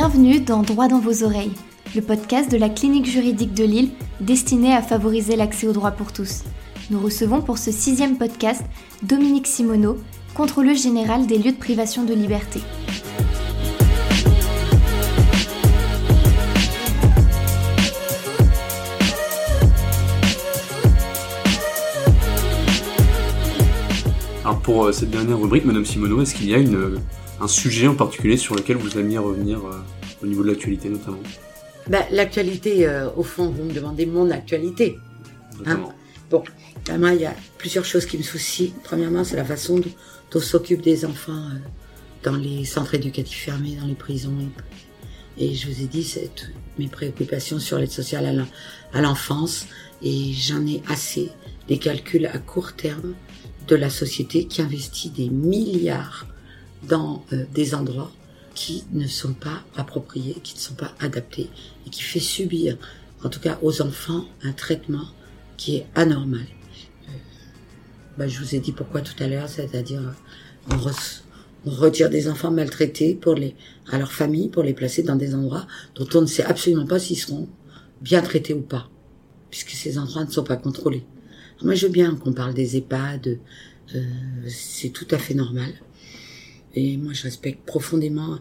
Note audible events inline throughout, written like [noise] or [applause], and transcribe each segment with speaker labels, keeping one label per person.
Speaker 1: Bienvenue dans Droit dans vos oreilles, le podcast de la clinique juridique de Lille destiné à favoriser l'accès au droit pour tous. Nous recevons pour ce sixième podcast Dominique Simoneau, contrôleuse générale des lieux de privation de liberté.
Speaker 2: Alors pour euh, cette dernière rubrique, Madame Simoneau, est-ce qu'il y a une, un sujet en particulier sur lequel vous aimiez revenir euh, au niveau de l'actualité notamment
Speaker 3: Ben, L'actualité, euh, au fond, vous me demandez mon actualité.
Speaker 2: notamment
Speaker 3: Bon, moi, il y a plusieurs choses qui me soucient. Premièrement, c'est la façon dont on s'occupe des enfants euh, dans les centres éducatifs fermés, dans les prisons. Et je vous ai dit, c'est mes préoccupations sur l'aide sociale à l'enfance. Et j'en ai assez des calculs à court terme de la société qui investit des milliards dans euh, des endroits qui ne sont pas appropriés, qui ne sont pas adaptés et qui fait subir, en tout cas aux enfants, un traitement qui est anormal. Euh, bah, je vous ai dit pourquoi tout à l'heure, c'est-à-dire euh, on, re- on retire des enfants maltraités pour les, à leur famille pour les placer dans des endroits dont on ne sait absolument pas s'ils seront bien traités ou pas, puisque ces endroits ne sont pas contrôlés. Moi, je veux bien qu'on parle des EHPAD, euh, c'est tout à fait normal. Et moi, je respecte profondément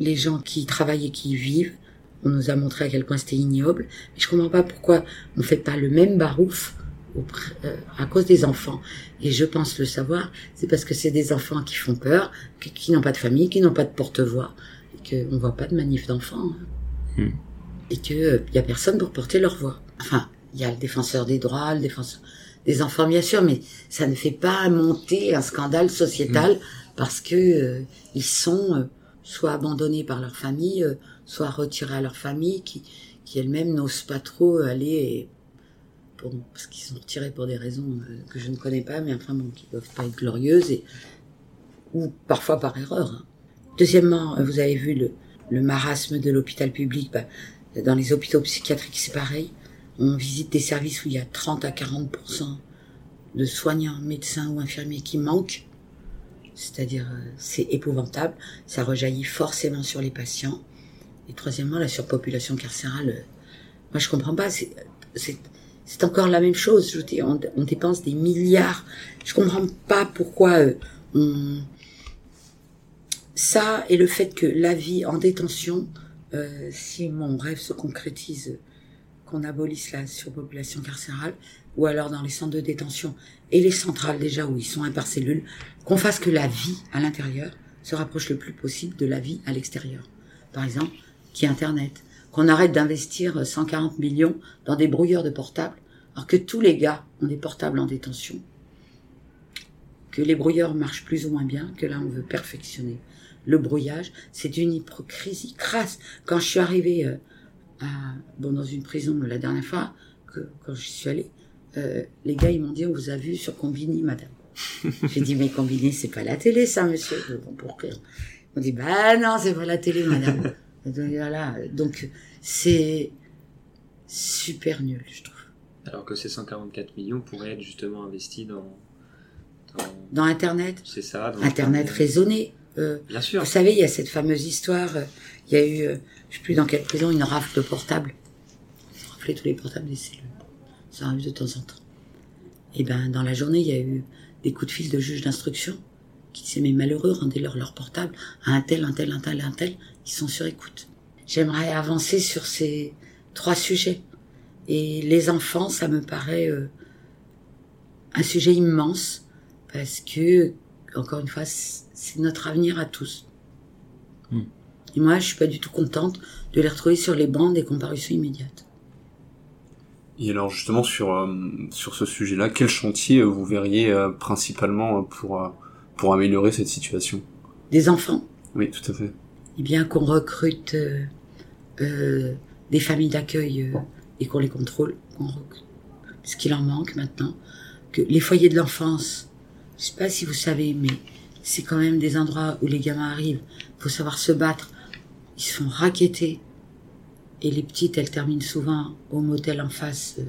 Speaker 3: les gens qui travaillent et qui y vivent. On nous a montré à quel point c'était ignoble. Et je comprends pas pourquoi on fait pas le même barouf euh, à cause des enfants. Et je pense le savoir, c'est parce que c'est des enfants qui font peur, qui, qui n'ont pas de famille, qui n'ont pas de porte-voix, et qu'on voit pas de manif d'enfants. hein.
Speaker 2: Hmm.
Speaker 3: Et que euh, y a personne pour porter leur voix. Enfin, il y a le défenseur des droits, le défenseur des enfants, bien sûr, mais ça ne fait pas monter un scandale sociétal parce que euh, ils sont euh, soit abandonnés par leur famille, euh, soit retirés à leur famille, qui, qui elles-mêmes n'osent pas trop aller pour, parce qu'ils sont retirés pour des raisons euh, que je ne connais pas, mais enfin bon, qui doivent pas être glorieuses et ou parfois par erreur. hein. Deuxièmement, euh, vous avez vu le, le marasme de l'hôpital public. bah, dans les hôpitaux psychiatriques, c'est pareil. On visite des services où il y a 30 à 40 de soignants, médecins ou infirmiers qui manquent. C'est-à-dire, euh, c'est épouvantable. Ça rejaillit forcément sur les patients. Et troisièmement, la surpopulation carcérale. euh, moi, je comprends pas. C'est, encore la même chose. Je dire, on, on dépense des milliards. Je comprends pas pourquoi euh, on... ça et le fait que la vie en détention, euh, si mon rêve se concrétise, qu'on abolisse la surpopulation carcérale, ou alors dans les centres de détention et les centrales déjà où ils sont un par cellule, qu'on fasse que la vie à l'intérieur se rapproche le plus possible de la vie à l'extérieur. Par exemple, qui Internet. Qu'on arrête d'investir 140 millions dans des brouilleurs de portables, alors que tous les gars ont des portables en détention. Que les brouilleurs marchent plus ou moins bien, que là on veut perfectionner le brouillage. C'est d'une hypocrisie crasse. Quand je suis arrivée euh, à, bon, dans une prison la dernière fois, que, quand je suis allée, euh, les gars ils m'ont dit on vous a vu sur Combini, madame. [laughs] J'ai dit mais Combini c'est pas la télé ça, monsieur. Bon, pour rire. Ils m'ont dit bah non c'est pas la télé, madame. [laughs] Donc, voilà. Donc c'est super nul, je trouve.
Speaker 4: Alors que ces 144 millions pourraient être justement investis dans. dans-
Speaker 3: Dans Internet,
Speaker 4: C'est ça. dans-
Speaker 3: Internet raisonné. Euh,
Speaker 4: Bien sûr.
Speaker 3: Vous savez, il y a cette fameuse histoire, euh, il y a eu, je sais plus dans quelle prison, une rafle de portables. Ils ont raflé tous les portables des cellules. Ça arrive de temps en temps. Et ben, dans la journée, il y a eu des coups de fil de juges d'instruction qui disaient, mais malheureux, rendez-leur leur portable à un tel, un tel, un tel, un tel. Ils sont sur écoute. J'aimerais avancer sur ces trois sujets. Et les enfants, ça me paraît euh, un sujet immense parce que, encore une fois, c'est notre avenir à tous.
Speaker 2: Hmm.
Speaker 3: Et moi, je suis pas du tout contente de les retrouver sur les bancs des comparutions immédiates.
Speaker 2: Et alors justement sur euh, sur ce sujet-là, quel chantier euh, vous verriez euh, principalement pour pour améliorer cette situation?
Speaker 3: Des enfants,
Speaker 2: Oui, tout à fait.
Speaker 3: eh bien qu'on recrute euh, des familles d'accueil et qu'on les contrôle, qu'on recrute. ce qu'il en manque maintenant, que les foyers de l'enfance, je sais pas si vous savez, mais c'est quand même des endroits où les gamins arrivent, faut savoir se battre, ils se font raqueter, et les petites, elles terminent souvent au motel en face euh,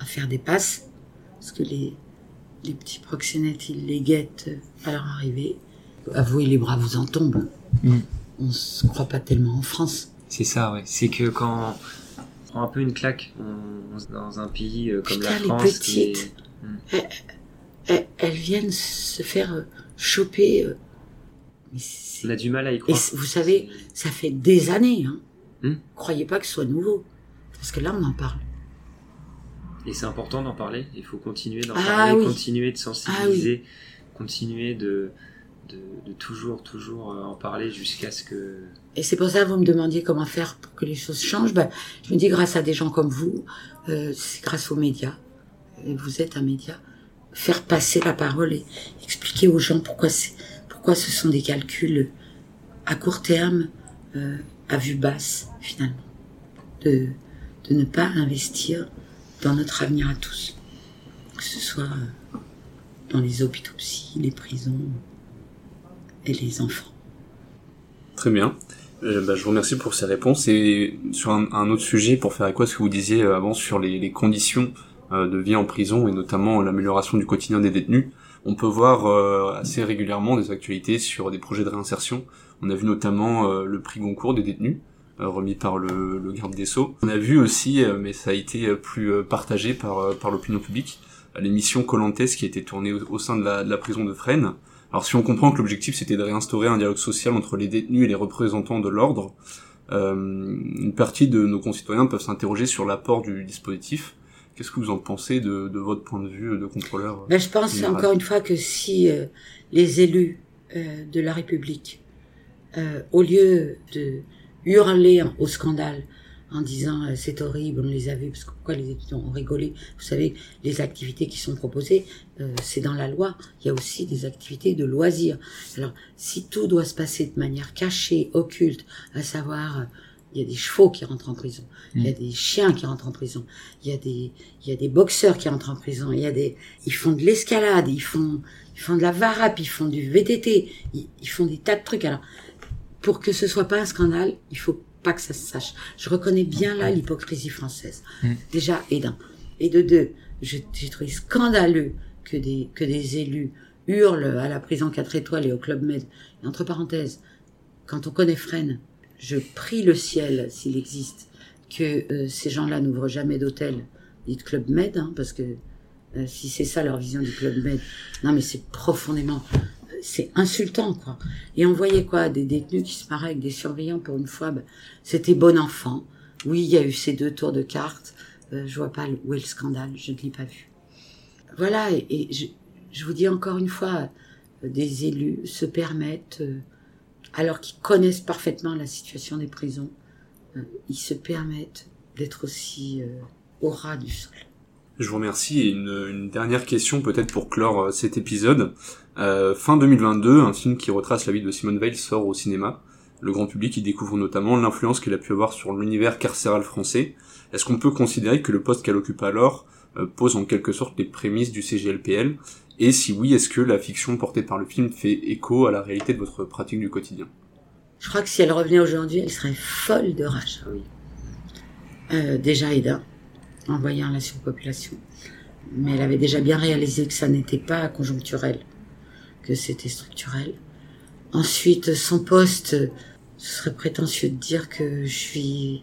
Speaker 3: à faire des passes, parce que les, les petits proxénètes, ils les guettent à leur arrivée. Avouez, les bras vous en tombent. on se croit pas tellement en France.
Speaker 4: C'est ça, ouais. C'est que quand on prend un peu une claque on, on- dans un pays euh, comme
Speaker 3: Putain,
Speaker 4: la
Speaker 3: les
Speaker 4: France, est-
Speaker 3: petites. Elles, elles viennent se faire euh, choper.
Speaker 4: on a du mal à y croire.
Speaker 3: vous savez, ça fait des années. Hein.
Speaker 4: Hmm.
Speaker 3: Croyez pas que ce soit nouveau. Parce que là, on en parle.
Speaker 4: Et c'est important d'en parler. Il faut continuer d'en
Speaker 3: Ah
Speaker 4: parler,
Speaker 3: oui.
Speaker 4: continuer de sensibiliser, continuer de, de, de toujours, toujours euh, en parler jusqu'à ce que.
Speaker 3: Et c'est pour ça que vous me demandiez comment faire pour que les choses changent. Ben, je me dis grâce à des gens comme vous, euh, c'est grâce aux médias. Et vous êtes un média. Faire passer la parole et expliquer aux gens pourquoi c'est, pourquoi ce sont des calculs à court terme, euh, à vue basse finalement, de de ne pas investir dans notre avenir à tous, que ce soit euh, dans les psy, les prisons et les enfants.
Speaker 2: Très bien. Euh, bah, je vous remercie pour ces réponses. Et sur un, autre sujet, pour faire écho à ce que vous disiez euh, avant sur les, conditions de vie en prison et notamment l'amélioration du quotidien des détenus, on peut voir euh, assez régulièrement des actualités sur des projets de réinsertion. On a vu notamment euh, le prix Goncourt des détenus, euh, remis par le, garde des Sceaux. On a vu aussi, mais ça a été plus partagé par, l'opinion publique, l'émission Colantes qui a été tournée au, sein de la, de la prison de Fresnes. Alors si on comprend que l'objectif c'était de réinstaurer un dialogue social entre les détenus et les représentants de l'ordre, une partie de nos concitoyens peuvent s'interroger sur l'apport du dispositif. Qu'est-ce que vous en pensez de, de votre point de vue de contrôleur
Speaker 3: Ben, je pense
Speaker 2: général.
Speaker 3: encore une fois que si euh, les élus euh, de la République, euh, au lieu de hurler au scandale en disant euh, c'est horrible, on les a vus, parce que pourquoi les étudiants ont rigolé Vous savez, les activités qui sont proposées, euh, c'est dans la loi. Il y a aussi des activités de loisirs. Alors, si tout doit se passer de manière cachée, occulte, à savoir, euh, il y a des chevaux qui rentrent en prison, il y a des chiens qui rentrent en prison, il y a des, il y a des boxeurs qui rentrent en prison, il y a des, ils font de l'escalade, ils font, ils font de la varap, ils font du VTT, ils, ils font des tas de trucs. Alors, pour que ce soit pas un scandale, il faut pas que ça se sache. Je reconnais bien là l'hypocrisie française.
Speaker 4: Mm.
Speaker 3: Déjà, et d'un. Et de deux, j'ai trouvé scandaleux que des, que des élus hurlent à la prison 4 étoiles et au Club Med. Et entre parenthèses, quand on connaît Fresnes, je prie le ciel, s'il existe, que euh, ces gens-là n'ouvrent jamais d'hôtel ni de Club Med, hein, parce que euh, si c'est ça leur vision du Club Med, non mais c'est profondément, c'est insultant quoi. Et on voyait quoi, des détenus qui se marraient avec des surveillants pour une fois, ben, c'était bon enfant. Oui, il y a eu ces deux tours de cartes. Euh, je vois pas où est le scandale, je ne l'ai pas vu. Voilà, et, et je, je vous dis encore une fois, euh, des élus se permettent, euh, alors qu'ils connaissent parfaitement la situation des prisons, euh, ils se permettent d'être aussi euh, au ras du sol.
Speaker 2: Je vous remercie. Et une, dernière question peut-être pour clore euh, cet épisode. Euh, fin 2022, un film qui retrace la vie de Simone Veil sort au cinéma. Le grand public y découvre notamment l'influence qu'elle a pu avoir sur l'univers carcéral français. Est-ce qu'on peut considérer que le poste qu'elle occupe alors pose en quelque sorte les prémices du CGLPL Et si oui, est-ce que la fiction portée par le film fait écho à la réalité de votre pratique du quotidien?
Speaker 3: Je crois que si elle revenait aujourd'hui, elle serait folle de rage.
Speaker 4: Ah oui.
Speaker 3: Euh, déjà Eda, en voyant la surpopulation. Mais elle avait déjà bien réalisé que ça n'était pas conjoncturel, que c'était structurel. Ensuite, son poste, ce serait prétentieux de dire que je suis,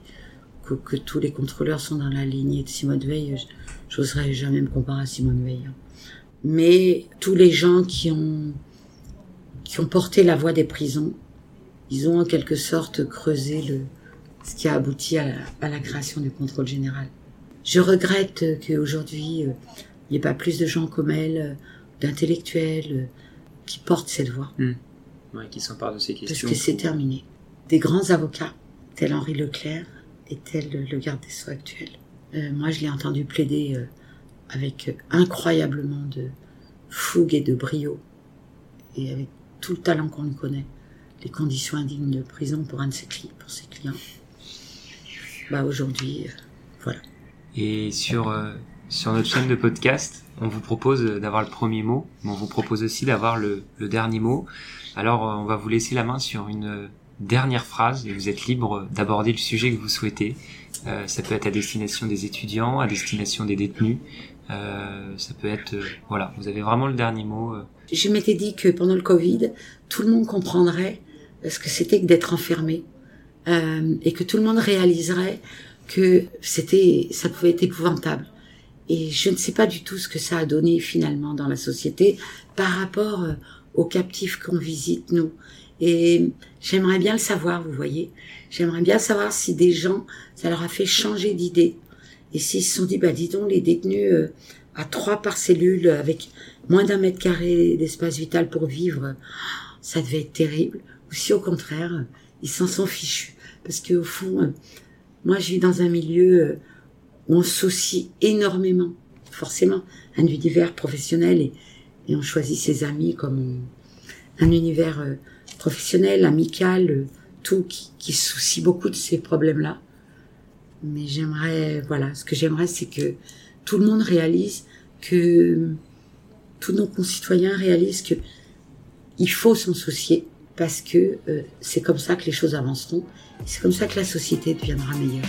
Speaker 3: que, que tous les contrôleurs sont dans la lignée de Simone Veil. Je- J'oserais jamais me comparer à Simone Veil. Mais tous les gens qui ont, qui ont porté la voix des prisons, ils ont en quelque sorte creusé le, ce qui a abouti à la, à la création du contrôle général. Je regrette qu'aujourd'hui, euh, il n'y ait pas plus de gens comme elle, euh, d'intellectuels, euh, qui portent cette voix.
Speaker 4: Ouais, qui s'empare de ces
Speaker 3: Parce
Speaker 4: questions.
Speaker 3: que c'est terminé. Des grands avocats, tels Henri Leclerc et tel le garde des Sceaux actuel. Euh, moi, je l'ai entendu plaider euh, avec incroyablement de fougue et de brio, et avec tout le talent qu'on lui connaît, les conditions indignes de prison pour un de ses clients. Bah aujourd'hui, euh, voilà.
Speaker 4: Et sur, euh, sur notre chaîne de podcast, on vous propose d'avoir le premier mot, mais on vous propose aussi d'avoir le, dernier mot. Alors, euh, on va vous laisser la main sur une dernière phrase et vous êtes libre d'aborder le sujet que vous souhaitez. Ça peut être à destination des étudiants, à destination des détenus. Euh, ça peut être, euh, voilà, vous avez vraiment le dernier mot. euh.
Speaker 3: Je m'étais dit que pendant le Covid, tout le monde comprendrait ce que c'était que d'être enfermé et que tout le monde réaliserait que c'était, ça pouvait être épouvantable. Et je ne sais pas du tout ce que ça a donné finalement dans la société par rapport aux captifs qu'on visite nous. Et j'aimerais bien le savoir, vous voyez. J'aimerais bien savoir si des gens, ça leur a fait changer d'idée. Et s'ils se sont dit, bah dis donc, les détenus euh, à trois par cellule avec moins d'un mètre carré d'espace vital pour vivre, ça devait être terrible. Ou si au contraire, ils s'en sont fichus. Parce que au fond, euh, moi je vis dans un milieu euh, où on s'associe énormément, forcément, un univers professionnel et, et on choisit ses amis comme un univers professionnel, amical, tout qui, qui soucie beaucoup de ces problèmes-là. Mais j'aimerais, voilà, ce que j'aimerais, c'est que tout le monde réalise que tous nos concitoyens réalisent que il faut s'en soucier parce que euh, c'est comme ça que les choses avanceront, c'est comme ça que la société deviendra meilleure.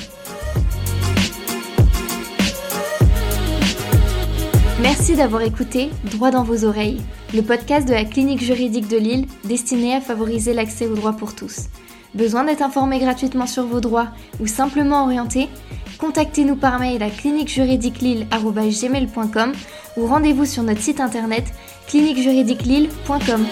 Speaker 1: Merci d'avoir écouté Droit dans vos oreilles, le podcast de la clinique juridique de Lille destiné à favoriser l'accès aux droits pour tous. Besoin d'être informé gratuitement sur vos droits ou simplement orienté Contactez-nous par mail à cliniquejuridiquelille.com ou rendez-vous sur notre site internet cliniquejuridiquelille.com.